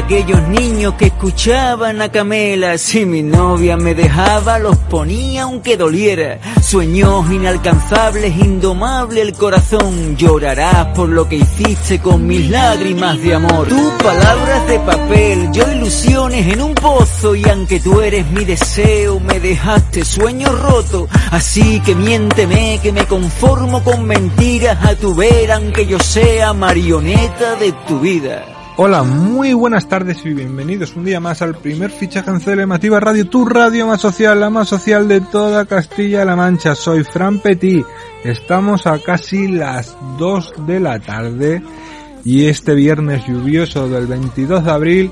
Aquellos niños que escuchaban a Camela. Si mi novia me dejaba, los ponía aunque doliera. Sueños inalcanzables, indomable el corazón. Llorarás por lo que hiciste con mis lágrimas de amor. Tus palabras de papel, yo ilusiones en un pozo. Y aunque tú eres mi deseo, me dejaste sueño roto. Así que miénteme que me conformo con mentiras a tu ver, aunque yo sea marioneta de tu vida. Hola, muy buenas tardes y bienvenidos un día más al primer fichaje en Celemativa Radio, tu radio más social, la más social de toda Castilla-La Mancha. Soy Fran Petit. Estamos a casi las 2 de la tarde y este viernes lluvioso del 22 de abril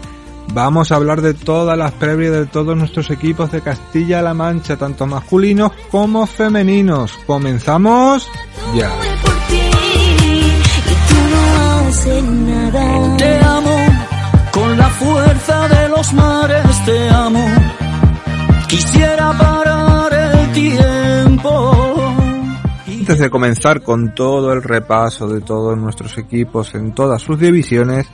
vamos a hablar de todas las previas de todos nuestros equipos de Castilla-La Mancha, tanto masculinos como femeninos. Comenzamos ya. La fuerza de los mares te amo. Antes de comenzar con todo el repaso de todos nuestros equipos en todas sus divisiones,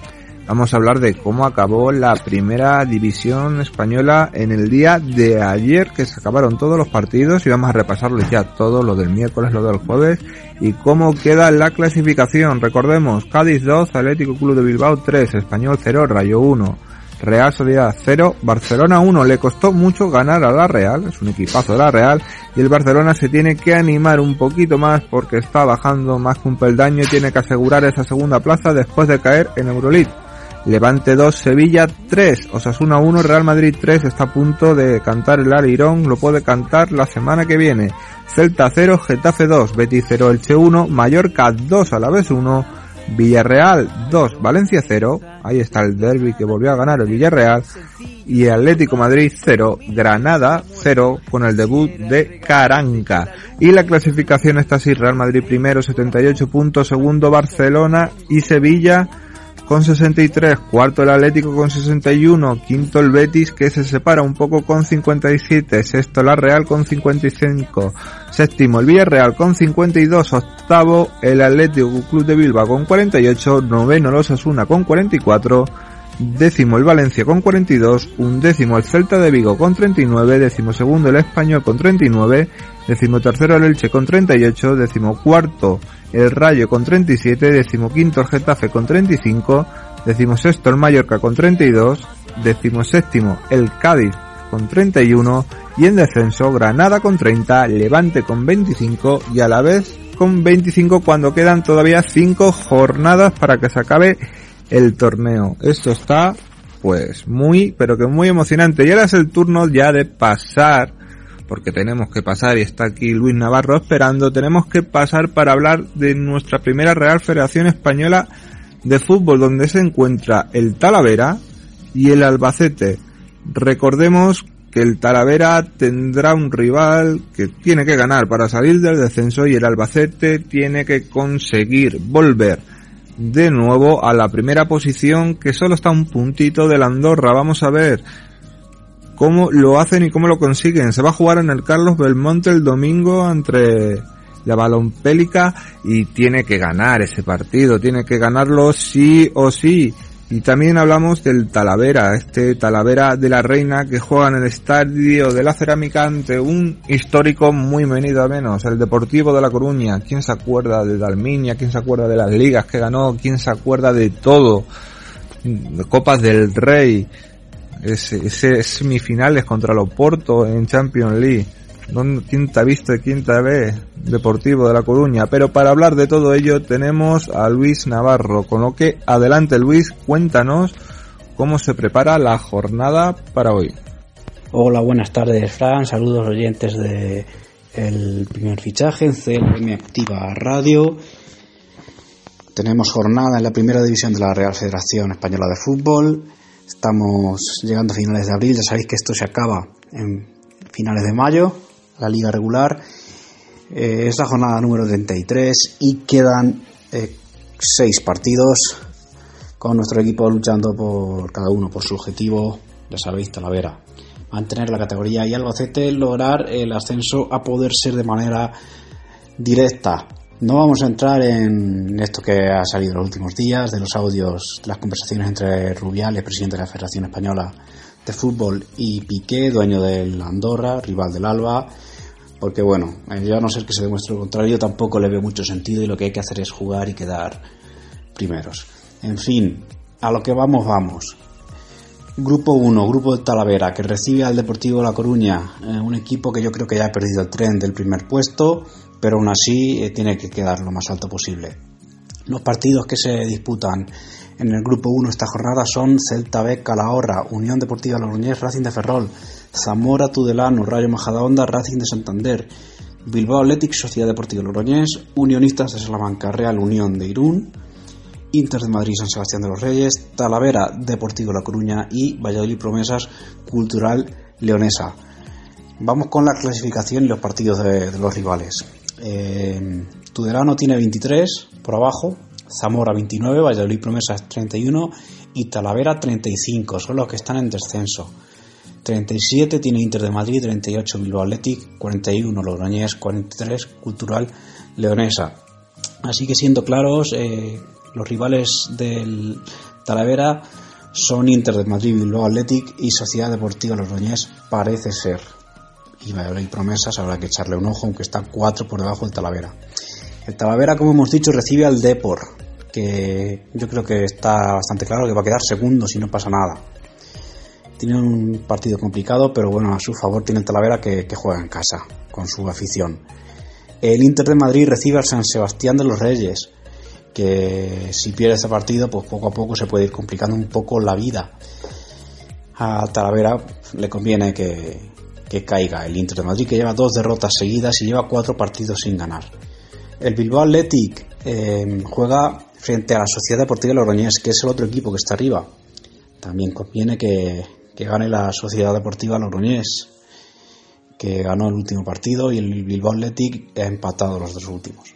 vamos a hablar de cómo acabó la primera división española en el día de ayer, que se acabaron todos los partidos y vamos a repasarlos ya todo, lo del miércoles, lo del jueves y cómo queda la clasificación. Recordemos, Cádiz 2, Atlético Club de Bilbao 3, Español 0, Rayo 1, Real Sociedad 0, Barcelona 1. Le costó mucho ganar a la Real, es un equipazo de la Real, y el Barcelona se tiene que animar un poquito más porque está bajando más que un peldaño y tiene que asegurar esa segunda plaza después de caer en Euroleague. Levante 2, Sevilla 3, Osasuna 1, Real Madrid 3, está a punto de cantar el Alirón, lo puede cantar la semana que viene. Celta 0, Getafe 2, Betis 0, Elche 1, Mallorca 2, a la vez 1, Villarreal 2, Valencia 0, ahí está el derby que volvió a ganar el Villarreal, y Atlético Madrid 0, Granada 0, con el debut de Caranca. Y la clasificación está así, Real Madrid primero 78 puntos, segundo Barcelona y Sevilla con 63, cuarto el Atlético con 61, quinto el Betis que se separa un poco con 57, sexto la Real con 55, séptimo el Villarreal con 52, octavo el Atlético Club de Bilbao con 48, noveno los Asuna con 44, décimo el Valencia con 42, undécimo el Celta de Vigo con 39, décimo segundo el Español con 39, décimo tercero el Elche con 38, décimo cuarto el Rayo con 37, décimo quinto el Getafe con 35, décimo sexto el Mallorca con 32, décimo séptimo el Cádiz con 31 y en descenso Granada con 30, Levante con 25 y a la vez con 25 cuando quedan todavía 5 jornadas para que se acabe el torneo. Esto está pues muy, pero que muy emocionante. Y ahora es el turno ya de pasar, porque tenemos que pasar y está aquí Luis Navarro esperando, tenemos que pasar para hablar de nuestra primera Real Federación Española de Fútbol, donde se encuentra el Talavera y el Albacete. Recordemos que el Talavera tendrá un rival que tiene que ganar para salir del descenso y el Albacete tiene que conseguir volver de nuevo a la primera posición que solo está un puntito de la Andorra. Vamos a ver cómo lo hacen y cómo lo consiguen. Se va a jugar en el Carlos Belmonte el domingo entre la Balompélica y tiene que ganar ese partido, tiene que ganarlo sí o sí. Y también hablamos del Talavera, este Talavera de la Reina que juega en el estadio de la Cerámica ante un histórico muy venido a menos, el Deportivo de La Coruña. ¿Quién se acuerda de Dalminia? ¿Quién se acuerda de las ligas que ganó? ¿Quién se acuerda de todo? Copas del Rey, ese, semifinales contra los Porto en Champions League. ¿Quién te ha visto y quién te ve? Deportivo de La Coruña. Pero para hablar de todo ello tenemos a Luis Navarro. Con lo que adelante Luis, cuéntanos cómo se prepara la jornada para hoy. Hola, buenas tardes Fran. Saludos oyentes de el primer fichaje en CLM Activa Radio. Tenemos jornada en la primera división de la Real Federación Española de Fútbol. Estamos llegando a finales de abril. Ya sabéis que esto se acaba en finales de mayo la liga regular. Eh, es la jornada número 33 y quedan eh, seis partidos con nuestro equipo luchando por cada uno por su objetivo, ya sabéis, Talavera. Mantener la categoría y Albacete lograr el ascenso a poder ser de manera directa. No vamos a entrar en esto que ha salido en los últimos días, de los audios, las conversaciones entre Rubiales, presidente de la Federación Española de Fútbol, y Piqué, dueño del Andorra, rival del Alba, porque bueno, eh, yo a no ser que se demuestre lo contrario, tampoco le veo mucho sentido y lo que hay que hacer es jugar y quedar primeros. En fin, a lo que vamos, vamos. Grupo 1, Grupo de Talavera, que recibe al Deportivo La Coruña, eh, un equipo que yo creo que ya ha perdido el tren del primer puesto, pero aún así eh, tiene que quedar lo más alto posible. Los partidos que se disputan en el Grupo 1 esta jornada son Celta B, Calahorra, Unión Deportiva Logroñés, Racing de Ferrol, Zamora, Tudelano, Rayo Majadahonda, Racing de Santander, Bilbao Athletic, Sociedad Deportiva Logroñés, Unionistas de Salamanca, Real Unión de Irún, Inter de Madrid, San Sebastián de los Reyes, Talavera, Deportivo La Coruña y Valladolid Promesas, Cultural Leonesa. Vamos con la clasificación y los partidos de, los rivales. Eh, Tudelano tiene 23 por abajo, Zamora 29, Valladolid Promesas 31 y Talavera 35, son los que están en descenso. 37 tiene Inter de Madrid, 38 Bilbao Athletic, 41 Logroñés, 43 Cultural Leonesa. Así que siendo claros, eh, los rivales del Talavera son Inter de Madrid, Bilbao Athletic y Sociedad Deportiva Logroñés, parece ser. Y hay promesas, habrá que echarle un ojo, aunque está cuatro por debajo del Talavera. El Talavera, como hemos dicho, recibe al Depor, que yo creo que está bastante claro que va a quedar segundo si no pasa nada. Tiene un partido complicado, pero bueno, a su favor tiene el Talavera que, que juega en casa, con su afición. El Inter de Madrid recibe al San Sebastián de los Reyes, que si pierde este partido, pues poco a poco se puede ir complicando un poco la vida. A Talavera le conviene que, caiga el Inter de Madrid, que lleva dos derrotas seguidas y lleva cuatro partidos sin ganar. El Bilbao Athletic eh, juega frente a la Sociedad Deportiva Logroñés, que es el otro equipo que está arriba. También conviene que, que gane la Sociedad Deportiva Logroñés, que ganó el último partido y el Bilbao Athletic ha empatado los dos últimos.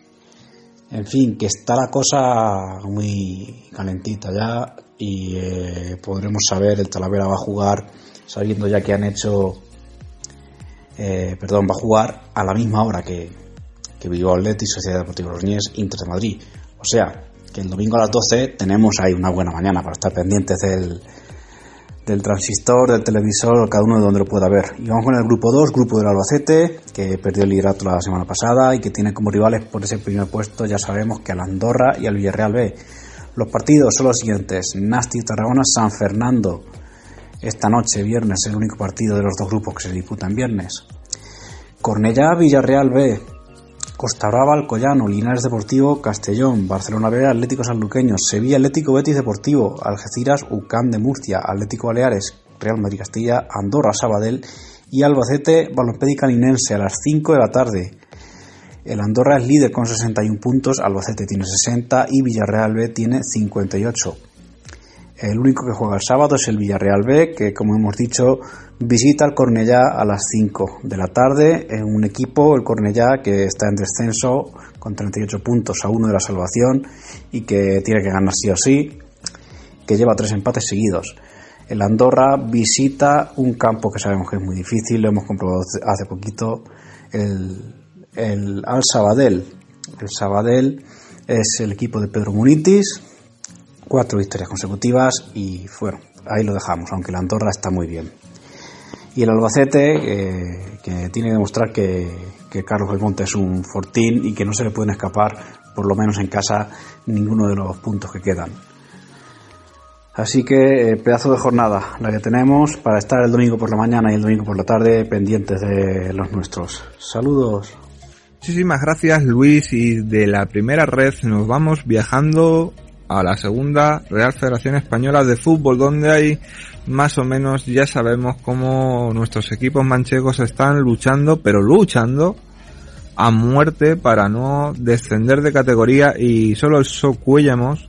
En fin, que está la cosa muy calentita ya y eh, podremos saber, el Talavera va a jugar, sabiendo ya que han hecho, eh, perdón, va a jugar a la misma hora que, que Bilbao y Sociedad Deportiva Logroñés, Inter de Madrid. O sea, que el domingo a las 12 tenemos ahí una buena mañana para estar pendientes del, del transistor, del televisor, cada uno de donde lo pueda ver. Y vamos con el grupo 2, grupo del Albacete, que perdió el liderato la semana pasada y que tiene como rivales por ese primer puesto, ya sabemos que al Andorra y al Villarreal B. Los partidos son los siguientes: Nasti Tarragona, San Fernando. Esta noche, viernes, el único partido de los dos grupos que se disputan viernes. Cornellá, Villarreal B. Costa Brava, Alcoyano, Linares Deportivo, Castellón, Barcelona B, Atlético Sanluqueño, Sevilla Atlético Betis Deportivo, Algeciras, UCAM de Murcia, Atlético Baleares, Real Madrid Castilla, Andorra Sabadell y Albacete Balompédica Caninense a las 5 de la tarde. El Andorra es líder con 61 puntos, Albacete tiene 60 y Villarreal B tiene 58. El único que juega el sábado es el Villarreal B, que como hemos dicho visita al Cornellá a las 5 de la tarde en un equipo, el Cornellá, que está en descenso con 38 puntos a uno de la salvación y que tiene que ganar sí o sí, que lleva tres empates seguidos. El Andorra visita un campo que sabemos que es muy difícil, lo hemos comprobado hace poquito, el, el Al Sabadell. El Sabadell es el equipo de Pedro Munitis, cuatro victorias consecutivas y bueno, ahí lo dejamos, aunque la Andorra está muy bien. Y el Albacete, eh, que tiene que demostrar que, que Carlos Belmonte es un fortín y que no se le pueden escapar, por lo menos en casa, ninguno de los puntos que quedan. Así que eh, pedazo de jornada la que tenemos para estar el domingo por la mañana y el domingo por la tarde pendientes de los nuestros. Saludos. Muchísimas gracias Luis y de la primera red nos vamos viajando a la segunda Real Federación Española de Fútbol, donde hay más o menos ya sabemos cómo nuestros equipos manchegos están luchando, pero luchando a muerte para no descender de categoría y solo el Socuellamos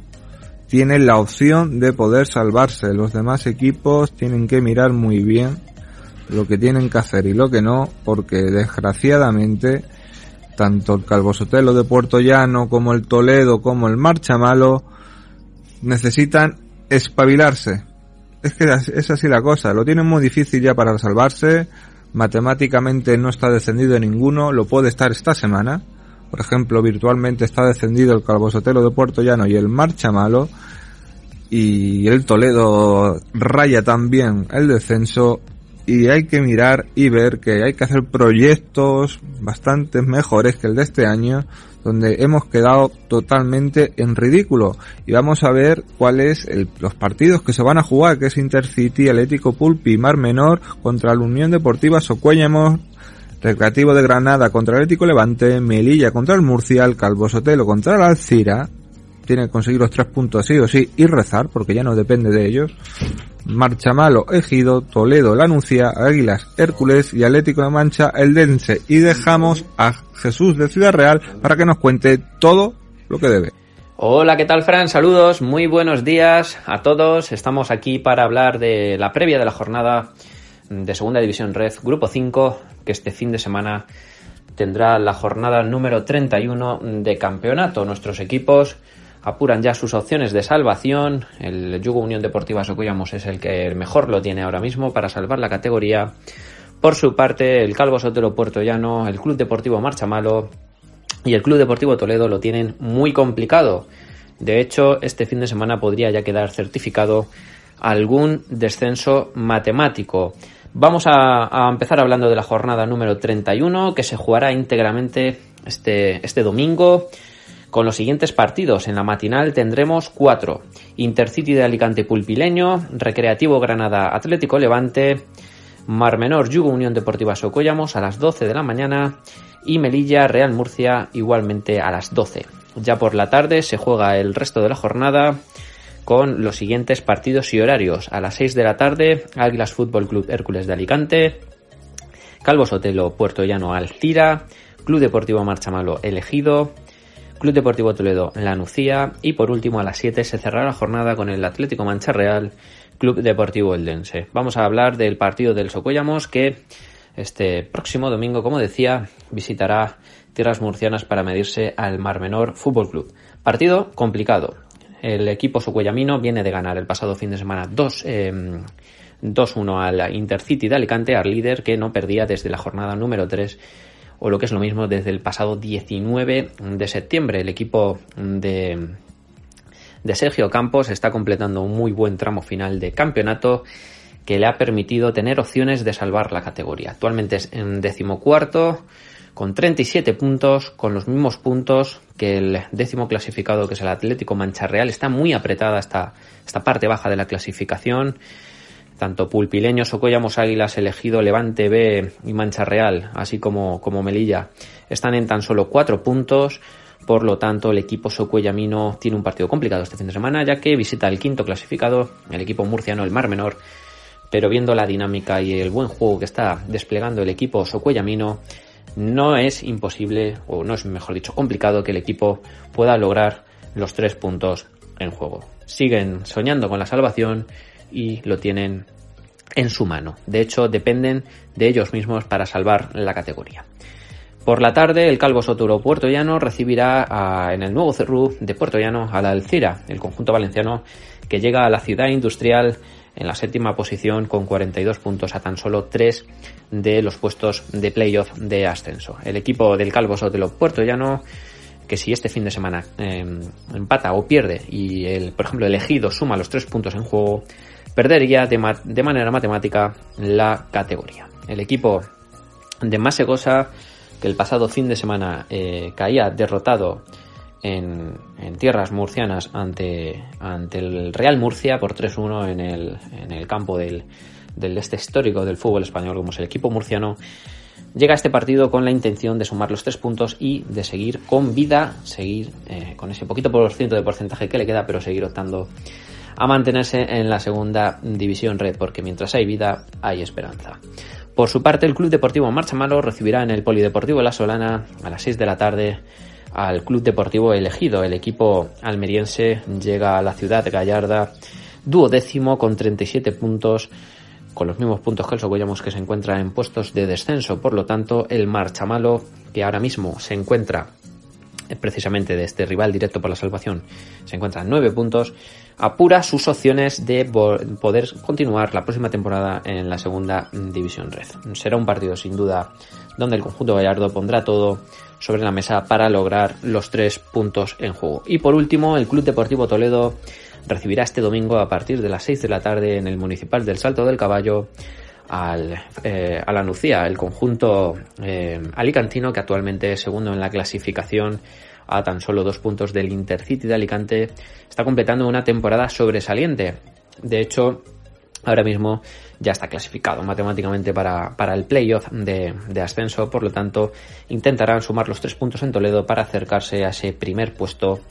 tiene la opción de poder salvarse. Los demás equipos tienen que mirar muy bien lo que tienen que hacer y lo que no, porque desgraciadamente tanto el Calvo Sotelo de Puerto Llano como el Toledo como el Marchamalo necesitan espabilarse. Es que es así la cosa, lo tienen muy difícil ya para salvarse, matemáticamente no está descendido ninguno, lo puede estar esta semana, Por ejemplo, virtualmente está descendido el Calvo Sotelo de Puerto Llano y el Marcha Malo. Y el Toledo raya también el descenso. Y hay que mirar y ver que hay que hacer proyectos bastante mejores que el de este año donde hemos quedado totalmente en ridículo. Y vamos a ver cuáles los partidos que se van a jugar, que es Intercity, Atlético Pulpi, Mar Menor contra la Unión Deportiva Socuéllamos, Recreativo de Granada contra el Atlético Levante, Melilla contra el Murcia, el Calvo Sotelo contra el Alcira. Tiene que conseguir los tres puntos sí o sí y rezar, porque ya no depende de ellos. Marchamalo, Ejido, Toledo, Lanuncia, Águilas, Hércules y Atlético de Mancha, el Dense. Y dejamos a Jesús de Ciudad Real para que nos cuente todo lo que debe. Hola, ¿qué tal Fran? Saludos, muy buenos días a todos. Estamos aquí para hablar de la previa de la jornada de Segunda División Red, Grupo 5, que este fin de semana tendrá la jornada número 31 de campeonato. Nuestros equipos apuran ya sus opciones de salvación. El Yugo Unión Deportiva Socullamos es el que mejor lo tiene ahora mismo para salvar la categoría. Por su parte, el Calvo Sotero Puerto Llano, el Club Deportivo Marcha Malo y el Club Deportivo Toledo lo tienen muy complicado. De hecho, este fin de semana podría ya quedar certificado algún descenso matemático. Vamos a, a, empezar hablando de la jornada número 31 que se jugará íntegramente este, este domingo con los siguientes partidos. En la matinal tendremos cuatro. Intercity de Alicante Pulpileño, Recreativo Granada Atlético Levante, Mar Menor Yugo Unión Deportiva Socollamos a las 12 de la mañana y Melilla Real Murcia igualmente a las 12. Ya por la tarde se juega el resto de la jornada con los siguientes partidos y horarios. A las 6 de la tarde, Águilas Fútbol Club Hércules de Alicante, Calvo Sotelo Puerto Llano Alcira, Club Deportivo Marchamalo Elegido, Club Deportivo Toledo La Nucía y por último a las 7 se cerrará la jornada con el Atlético Mancha Real Club Deportivo Eldense. Vamos a hablar del partido del Socuellamos que este próximo domingo, como decía, visitará tierras murcianas para medirse al Mar Menor Fútbol Club. Partido complicado. El equipo socuellamino viene de ganar el pasado fin de semana 2 eh, 2-1 al Intercity de Alicante, al líder que no perdía desde la jornada número 3 o lo que es lo mismo desde el pasado 19 de septiembre. El equipo de, de Sergio Campos está completando un muy buen tramo final de campeonato que le ha permitido tener opciones de salvar la categoría. Actualmente es en decimocuarto con 37 puntos, con los mismos puntos que el décimo clasificado que es el Atlético Mancha Real. Está muy apretada esta, esta parte baja de la clasificación tanto Pulpileño, Socollamos Águilas, Elegido, Levante B y Mancha Real, así como, como Melilla, están en tan solo cuatro puntos. Por lo tanto, el equipo socuellamino tiene un partido complicado este fin de semana, ya que visita el quinto clasificado, el equipo murciano, el Mar Menor. Pero viendo la dinámica y el buen juego que está desplegando el equipo socuellamino, no es imposible, o no es mejor dicho, complicado que el equipo pueda lograr los tres puntos en juego. Siguen soñando con la salvación y lo tienen en su mano. De hecho, dependen de ellos mismos para salvar la categoría. Por la tarde, el Calvo Soturo Puerto Llano recibirá en el nuevo Cerrú de Puerto Llano a la Alcira, el conjunto valenciano que llega a la ciudad industrial en la séptima posición con 42 puntos a tan solo 3 de los puestos de playoff de ascenso. El equipo del Calvo Sotelo Puerto Llano que si este fin de semana em, empata o pierde y el, por ejemplo, el elegido suma los tres puntos en juego, perdería de, de manera matemática la categoría. El equipo de Masegosa, que el pasado fin de semana eh, caía derrotado en, tierras murcianas ante, el Real Murcia por 3-1 en el, campo del, del este histórico del fútbol español, como es el equipo murciano, llega a este partido con la intención de sumar los tres puntos y de seguir con vida, seguir eh, con ese poquito por ciento de porcentaje que le queda, pero seguir optando a mantenerse en la segunda división red, porque mientras hay vida, hay esperanza. Por su parte, el Club Deportivo Marcha Malo recibirá en el Polideportivo La Solana a las 6 de la tarde al Club Deportivo Elegido. El equipo almeriense llega a la ciudad Gallarda duodécimo con 37 puntos con los mismos puntos que el Sogollamos que se encuentra en puestos de descenso. Por lo tanto, el Marchamalo, que ahora mismo se encuentra precisamente de este rival directo por la salvación, se encuentra en 9 puntos, apura sus opciones de poder continuar la próxima temporada en la segunda división red. Será un partido sin duda donde el conjunto Gallardo pondrá todo sobre la mesa para lograr los tres puntos en juego. Y por último, el Club Deportivo Toledo recibirá este domingo a partir de las 6 de la tarde en el Municipal del Salto del Caballo al, eh, a la Nucía, el conjunto eh, alicantino que actualmente es segundo en la clasificación a tan solo dos puntos del Intercity de Alicante, está completando una temporada sobresaliente. De hecho, ahora mismo ya está clasificado matemáticamente para, para el playoff de, de, ascenso, por lo tanto intentarán sumar los tres puntos en Toledo para acercarse a ese primer puesto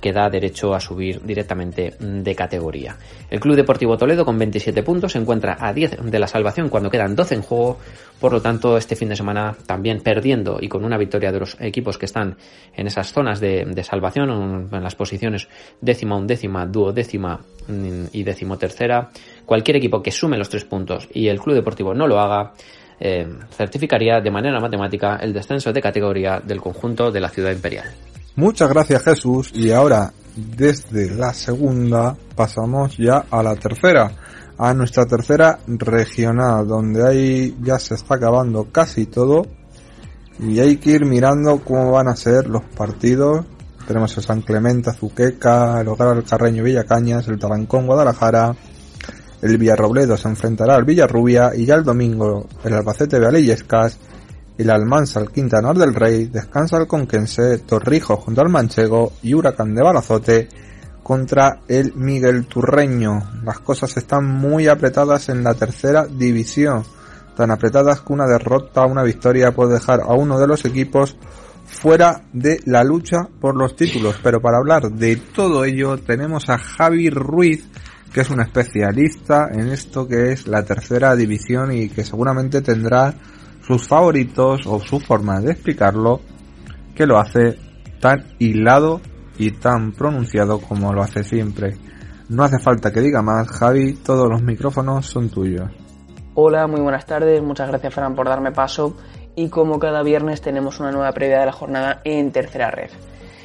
que da derecho a subir directamente de categoría. El Club Deportivo Toledo con 27 puntos se encuentra a 10 de la salvación cuando quedan 12 en juego, por lo tanto este fin de semana también perdiendo y con una victoria de los equipos que están en esas zonas de, salvación, en las posiciones décima, undécima, duodécima mm, y decimotercera, cualquier equipo que sume los tres puntos y el Club Deportivo no lo haga, eh, certificaría de manera matemática el descenso de categoría del conjunto de la ciudad imperial. Muchas gracias Jesús. Y ahora desde la segunda pasamos ya a la tercera, a nuestra tercera regional donde ahí ya se está acabando casi todo. Y hay que ir mirando cómo van a ser los partidos. Tenemos el San Clemente, Azuqueca, el Hogar del Carreño Villacañas, el Talancón Guadalajara, el Villarrobledo se enfrentará al Villarrubia. Y ya el domingo el Albacete Valillescas el Almansa al Quintanar del Rey, descansa el Conquense, Torrijos junto al Manchego y Huracán de Balazote contra el Miguel Turreño. Las cosas están muy apretadas en la tercera división, tan apretadas que una derrota o una victoria puede dejar a uno de los equipos fuera de la lucha por los títulos. Pero para hablar de todo ello tenemos a Javi Ruiz, que es un especialista en esto que es la tercera división y que seguramente tendrá sus favoritos o su forma de explicarlo que lo hace tan hilado y tan pronunciado como lo hace siempre. No hace falta que diga más, Javi, todos los micrófonos son tuyos. Hola, muy buenas tardes, muchas gracias Fran por darme paso y como cada viernes tenemos una nueva previa de la jornada en tercera red.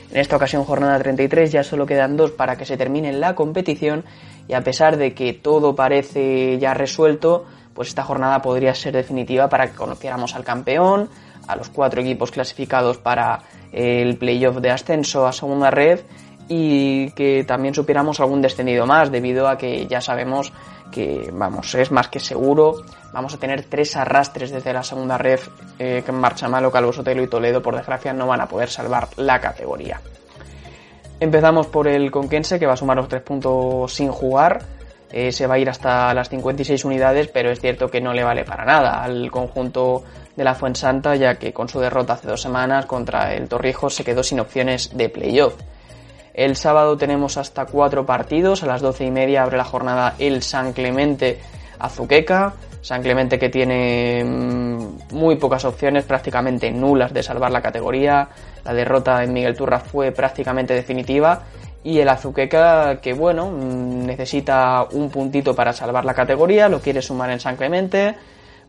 En esta ocasión jornada 33 ya solo quedan dos para que se termine la competición y a pesar de que todo parece ya resuelto, pues esta jornada podría ser definitiva para que conociéramos al campeón, a los cuatro equipos clasificados para el playoff de ascenso a segunda red y que también supiéramos algún descendido más debido a que ya sabemos que vamos es más que seguro vamos a tener tres arrastres desde la segunda red eh, que en marcha malo Calvo Sotelo y Toledo. Por desgracia no van a poder salvar la categoría. Empezamos por el Conquense que va a sumar los tres puntos sin jugar eh, se va a ir hasta las 56 unidades, pero es cierto que no le vale para nada al conjunto de la Fuensanta, ya que con su derrota hace dos semanas contra el Torrijos se quedó sin opciones de playoff. El sábado tenemos hasta cuatro partidos, a las doce y media abre la jornada el San Clemente Azuqueca, San Clemente que tiene mm, muy pocas opciones, prácticamente nulas de salvar la categoría, la derrota en Miguel Turra fue prácticamente definitiva y el Azuqueca, que bueno, mm, necesita un puntito para salvar la categoría, lo quiere sumar en San Clemente.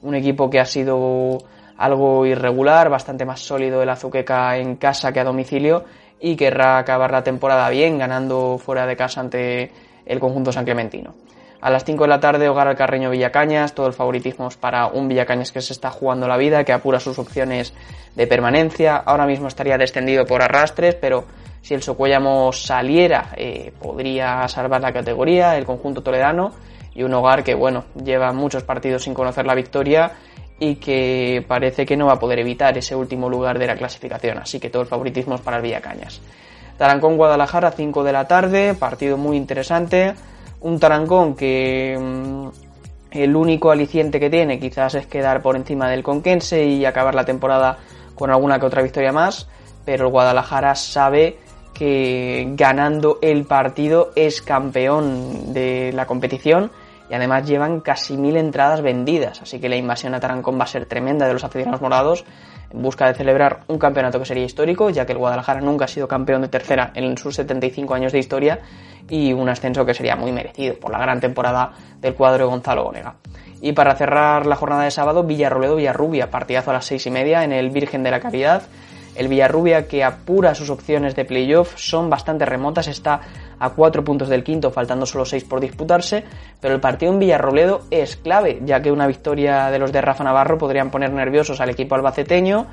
Un equipo que ha sido algo irregular, bastante más sólido el Azuqueca en casa que a domicilio y querrá acabar la temporada bien, ganando fuera de casa ante el conjunto san clementino. A las 5 de la tarde, hogar al Carreño Villacañas, todo el favoritismo es para un Villacañas que se está jugando la vida, que apura sus opciones de permanencia. Ahora mismo estaría descendido por arrastres, pero si el Socuéllamo saliera, eh, podría salvar la categoría, el conjunto toledano, y un hogar que, bueno, lleva muchos partidos sin conocer la victoria y que parece que no va a poder evitar ese último lugar de la clasificación. Así que todo el favoritismo es para el Villacañas. Tarancón Guadalajara, 5 de la tarde, partido muy interesante. Un Tarancón que mm, el único aliciente que tiene quizás es quedar por encima del Conquense y acabar la temporada con alguna que otra victoria más, pero el Guadalajara sabe que ganando el partido es campeón de la competición y además llevan casi mil entradas vendidas, así que la invasión a Tarancón va a ser tremenda de los aficionados morados en busca de celebrar un campeonato que sería histórico, ya que el Guadalajara nunca ha sido campeón de tercera en sus 75 años de historia y un ascenso que sería muy merecido por la gran temporada del cuadro de Gonzalo Onega. Y para cerrar la jornada de sábado, Villarroledo Villarrubia, partidazo a las seis y media en el Virgen de la Caridad El Villarrubia que apura sus opciones de playoff son bastante remotas, está a cuatro puntos del quinto, faltando solo seis por disputarse, pero el partido en Villarrobledo es clave, ya que una victoria de los de Rafa Navarro podrían poner nerviosos al equipo albaceteño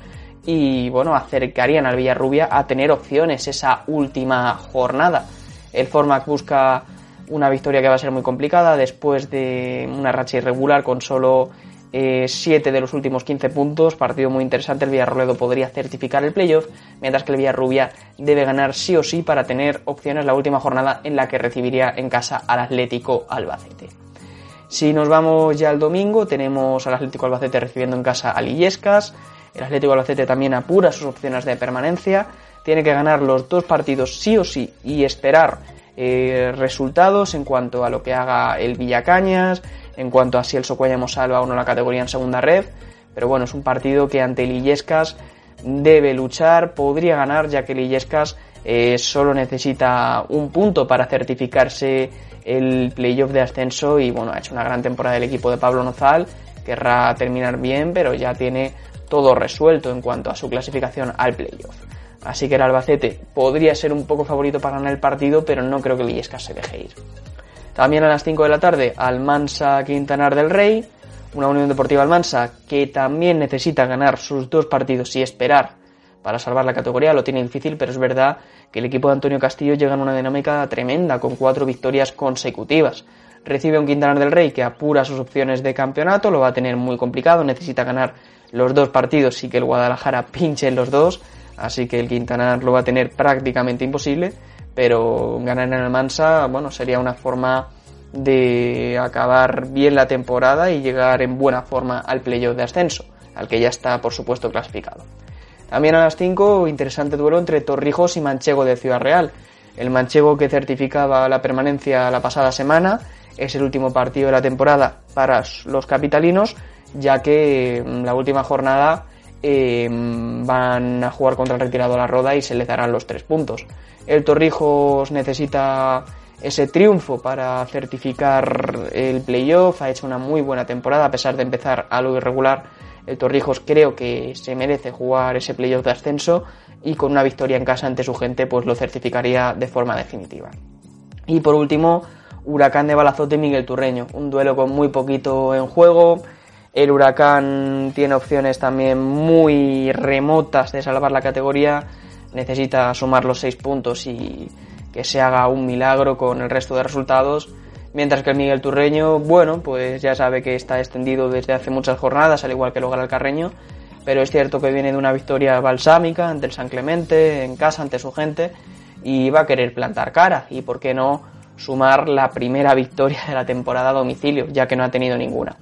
y bueno, acercarían al Villarrubia a tener opciones esa última jornada. El Formac busca una victoria que va a ser muy complicada después de una racha irregular con solo 7 eh, de los últimos 15 puntos, partido muy interesante, el Villarroledo podría certificar el playoff, mientras que el Villarrubia debe ganar sí o sí para tener opciones la última jornada en la que recibiría en casa al Atlético Albacete. Si nos vamos ya al domingo, tenemos al Atlético Albacete recibiendo en casa a Illescas, el Atlético Albacete también apura sus opciones de permanencia, tiene que ganar los dos partidos sí o sí y esperar eh, resultados en cuanto a lo que haga el Villacañas, en cuanto a si el Socuellamos salva o no la categoría en segunda red. Pero bueno, es un partido que ante Lillescas debe luchar, podría ganar, ya que Lillescas eh, solo necesita un punto para certificarse el playoff de ascenso y bueno, ha hecho una gran temporada el equipo de Pablo Nozal, querrá terminar bien, pero ya tiene todo resuelto en cuanto a su clasificación al playoff. Así que el Albacete podría ser un poco favorito para ganar el partido, pero no creo que Lillescas se deje ir. También a las 5 de la tarde, Almansa Quintanar del Rey, una Unión Deportiva Almansa que también necesita ganar sus dos partidos y esperar para salvar la categoría. Lo tiene difícil, pero es verdad que el equipo de Antonio Castillo llega en una dinámica tremenda, con cuatro victorias consecutivas. Recibe un Quintanar del Rey que apura sus opciones de campeonato, lo va a tener muy complicado, necesita ganar los dos partidos y que el Guadalajara pinche en los dos, así que el Quintanar lo va a tener prácticamente imposible pero ganar en el Mansa, bueno, sería una forma de acabar bien la temporada y llegar en buena forma al playoff de ascenso, al que ya está, por supuesto, clasificado. También a las 5, interesante duelo entre Torrijos y Manchego de Ciudad Real. El Manchego que certificaba la permanencia la pasada semana es el último partido de la temporada para los capitalinos, ya que mm, la última jornada eh, van a jugar contra el retirado la Roda y se les darán los tres puntos. El Torrijos necesita ese triunfo para certificar el playoff. Ha hecho una muy buena temporada a pesar de empezar algo irregular. El Torrijos creo que se merece jugar ese playoff de ascenso y con una victoria en casa ante su gente pues lo certificaría de forma definitiva. Y por último, Huracán de Balazote Miguel Turreño, un duelo con muy poquito en juego. El Huracán tiene opciones también muy remotas de salvar la categoría necesita sumar los seis puntos y que se haga un milagro con el resto de resultados. Mientras que el Miguel Turreño, bueno, pues ya sabe que está extendido desde hace muchas jornadas, al igual que el Carreño, pero es cierto que viene de una victoria balsámica ante el San Clemente, en casa, ante su gente, y va a querer plantar cara, y por qué no sumar la primera victoria de la temporada a domicilio, ya que no ha tenido ninguna.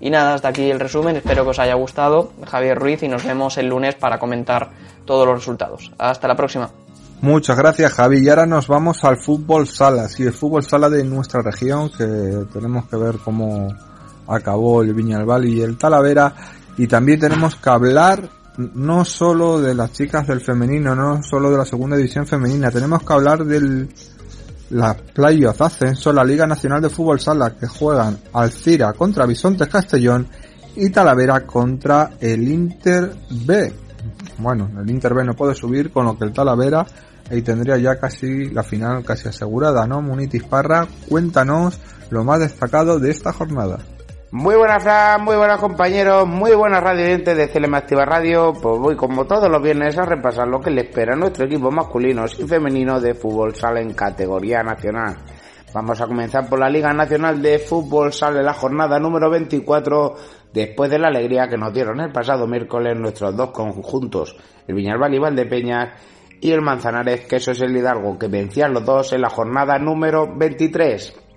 Y nada, hasta aquí el resumen, espero que os haya gustado, Javier Ruiz, y nos vemos el lunes para comentar todos los resultados. Hasta la próxima. Muchas gracias Javi. Y ahora nos vamos al fútbol sala, sí, el fútbol sala de nuestra región que tenemos que ver cómo acabó el Viñalbal y el Talavera. Y también tenemos que hablar no solo de las chicas del femenino, no solo de la segunda división femenina, tenemos que hablar del la playoff ascenso, la Liga Nacional de Fútbol Sala que juegan Alcira contra Bisontes Castellón y Talavera contra el Inter B bueno, el Inter B no puede subir, con lo que el Talavera ahí tendría ya casi la final casi asegurada, ¿no? Munitis Parra, cuéntanos lo más destacado de esta jornada. Muy buenas, Fran, muy buenas compañeros, muy buenas radiantes de CLM Activa Radio. Pues voy como todos los viernes a repasar lo que le espera a nuestro equipo masculino y femenino de fútbol sala en categoría nacional. Vamos a comenzar por la Liga Nacional de Fútbol Sale la jornada número 24 después de la alegría que nos dieron el pasado miércoles nuestros dos conjuntos, el Viñalbal y Valdepeñas y el Manzanares, que eso es el Hidalgo, que vencían los dos en la jornada número 23.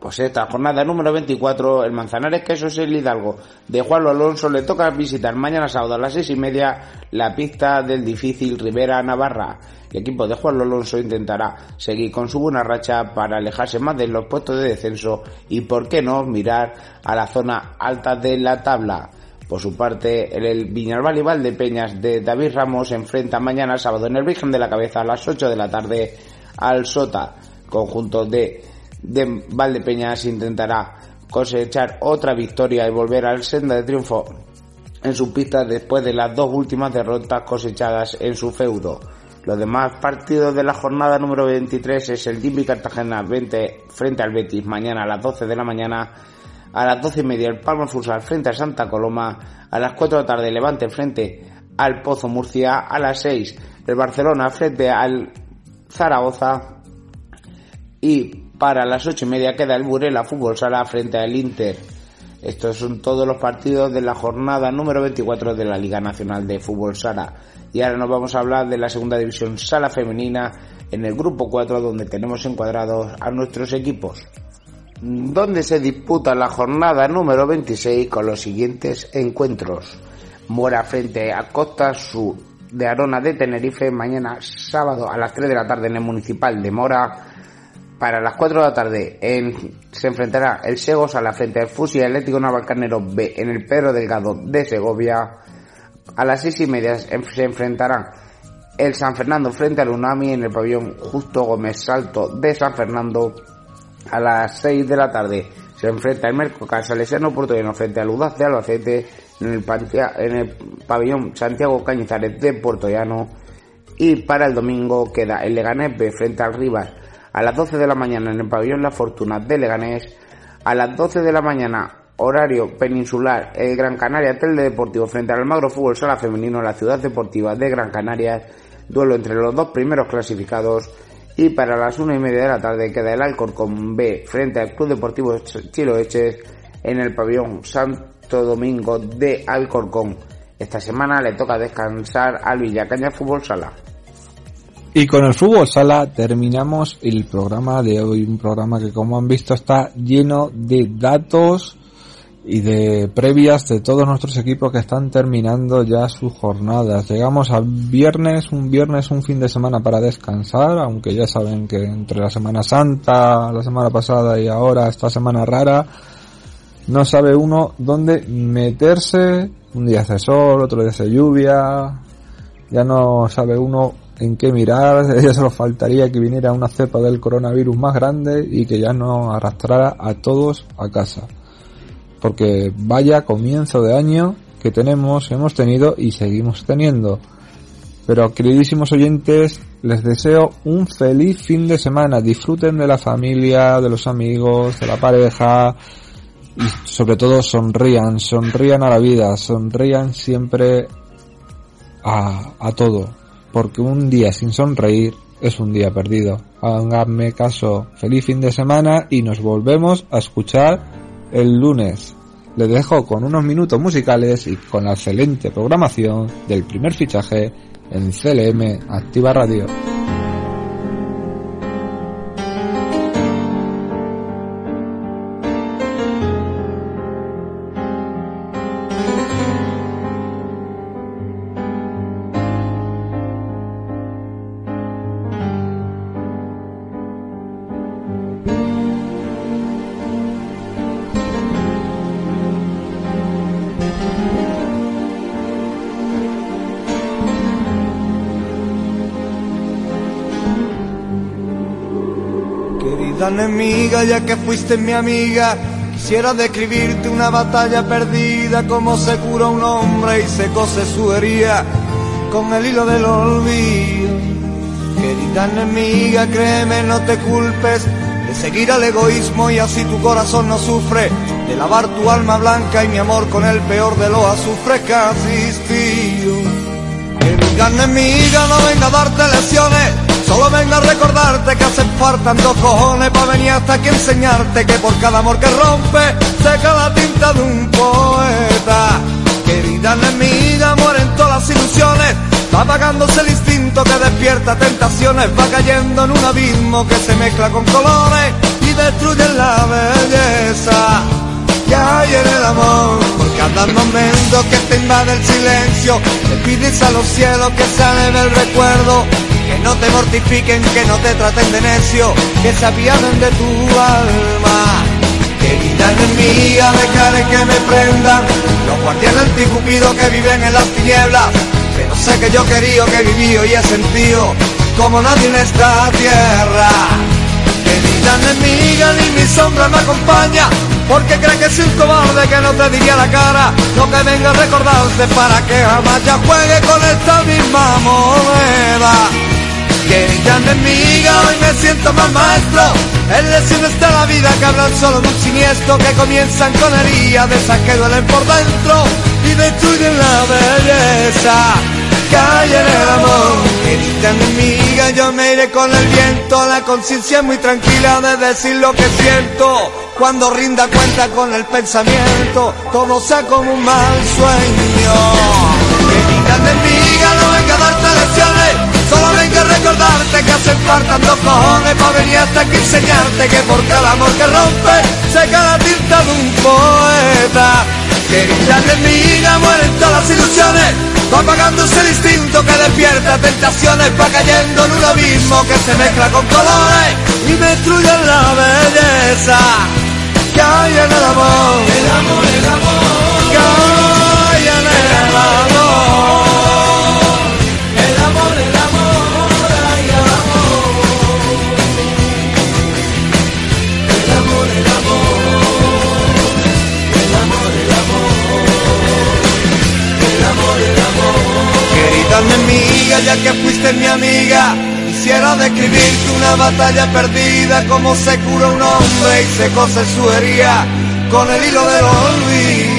Pues esta jornada número 24, el Manzanares, que es el Hidalgo, de Juan Alonso, le toca visitar mañana sábado a las seis y media la pista del difícil Rivera Navarra. El equipo de Juan Alonso intentará seguir con su buena racha para alejarse más de los puestos de descenso y, por qué no, mirar a la zona alta de la tabla. Por su parte, el Viñalbal y Valdepeñas de David Ramos enfrenta mañana sábado en el Virgen de la Cabeza a las 8 de la tarde al Sota. Conjunto de, de Valdepeñas intentará cosechar otra victoria y volver al senda de triunfo en sus pistas después de las dos últimas derrotas cosechadas en su feudo. Los demás partidos de la jornada número 23 es el Dimbi Cartagena 20 frente al Betis mañana a las 12 de la mañana, a las 12 y media el Palma Futsal frente al Santa Coloma, a las 4 de la tarde Levante frente al Pozo Murcia, a las 6 el Barcelona frente al Zaragoza y para las 8 y media queda el Burela Fútbol Sala frente al Inter. Estos son todos los partidos de la jornada número 24 de la Liga Nacional de Fútbol Sala. Y ahora nos vamos a hablar de la segunda división Sala Femenina en el grupo 4 donde tenemos encuadrados a nuestros equipos. Donde se disputa la jornada número 26 con los siguientes encuentros. Mora frente a Costa Sur de Arona de Tenerife mañana sábado a las 3 de la tarde en el municipal de Mora para las 4 de la tarde se enfrentará el Segos a la frente del Fusi Atlético Navalcarnero B en el Pedro Delgado de Segovia. A las 6 y media se enfrentarán el San Fernando frente al Unami en el pabellón Justo Gómez Salto de San Fernando. A las 6 de la tarde se enfrenta el Mercocar Salesiano Portollano frente al Udaz de Albacete en el, pabellón Santiago Cañizares de Portollano. Y para el domingo queda el Leganés B frente al Rivas a las 12 de la mañana en el pabellón La Fortuna de Leganés, a las 12 de la mañana horario peninsular el Gran Canaria Telde Deportivo frente al Almagro Fútbol Sala Femenino en la Ciudad Deportiva de Gran Canaria, duelo entre los dos primeros clasificados y para las una y media de la tarde queda el Alcorcón B frente al Club Deportivo Chiloeches en el pabellón Santo Domingo de Alcorcón. Esta semana le toca descansar al Villacaña Fútbol Sala. Y con el fútbol sala terminamos el programa de hoy, un programa que como han visto está lleno de datos y de previas de todos nuestros equipos que están terminando ya sus jornadas. Llegamos a viernes, un viernes, un fin de semana para descansar, aunque ya saben que entre la Semana Santa, la semana pasada y ahora esta semana rara, no sabe uno dónde meterse, un día hace sol, otro día hace lluvia, ya no sabe uno en qué mirar, ya solo faltaría que viniera una cepa del coronavirus más grande y que ya no arrastrara a todos a casa. Porque vaya comienzo de año que tenemos, hemos tenido y seguimos teniendo. Pero queridísimos oyentes, les deseo un feliz fin de semana. Disfruten de la familia, de los amigos, de la pareja y sobre todo sonrían, sonrían a la vida, sonrían siempre a, a todo porque un día sin sonreír es un día perdido. Háganme caso, feliz fin de semana y nos volvemos a escuchar el lunes. Les dejo con unos minutos musicales y con la excelente programación del primer fichaje en CLM Activa Radio. Ya que fuiste mi amiga. Quisiera describirte una batalla perdida, como se cura un hombre y se cose su herida con el hilo del olvido. Querida enemiga, créeme, no te culpes de seguir al egoísmo y así tu corazón no sufre, de lavar tu alma blanca y mi amor con el peor de los azufres que has existido. Querida enemiga, no venga a darte lesiones Solo vengo a recordarte que hacen falta dos cojones para venir hasta aquí enseñarte que por cada amor que rompe seca la tinta de un poeta. Querida enemiga, mueren todas las ilusiones, va apagándose el instinto que despierta tentaciones, va cayendo en un abismo que se mezcla con colores y destruye la belleza que hay en el amor. Porque andan momentos que te invade el silencio, le pides a los cielos que salen del recuerdo no te mortifiquen, que no te traten de necio, que se apiaden de tu alma. Querida enemiga, dejaré que me prendan los guardianes anticupidos que viven en las tinieblas. Pero sé que yo quería, que viví y he sentido como nadie en esta tierra. Querida enemiga, ni mi sombra me acompaña, Porque cree que soy un cobarde que no te diría la cara Lo que venga a recordarte para que jamás ya juegue con esta misma moneda Querida mi amiga, hoy me siento más maestro En lesiones de la vida que hablan solo de un siniestro Que comienzan con heridas de esas que duelen por dentro Y destruyen la belleza calle en el amor. Querida amiga, yo me iré con el viento. La conciencia es muy tranquila de decir lo que siento. Cuando rinda cuenta con el pensamiento, todo sea como un mal sueño. Querida amiga, no venga a darte recordarte que hacen falta dos cojones para venir hasta aquí enseñarte que por cada amor que rompe seca la tinta de un poeta. Querida amiga, mueren todas las ilusiones Va apagando ese instinto que despierta tentaciones Va cayendo en un abismo que se mezcla con colores Y destruye la belleza Que hay en el amor El amor, el amor ya que fuiste mi amiga. Quisiera describirte una batalla perdida Como se cura un hombre y se cose su herida Con el hilo del olvido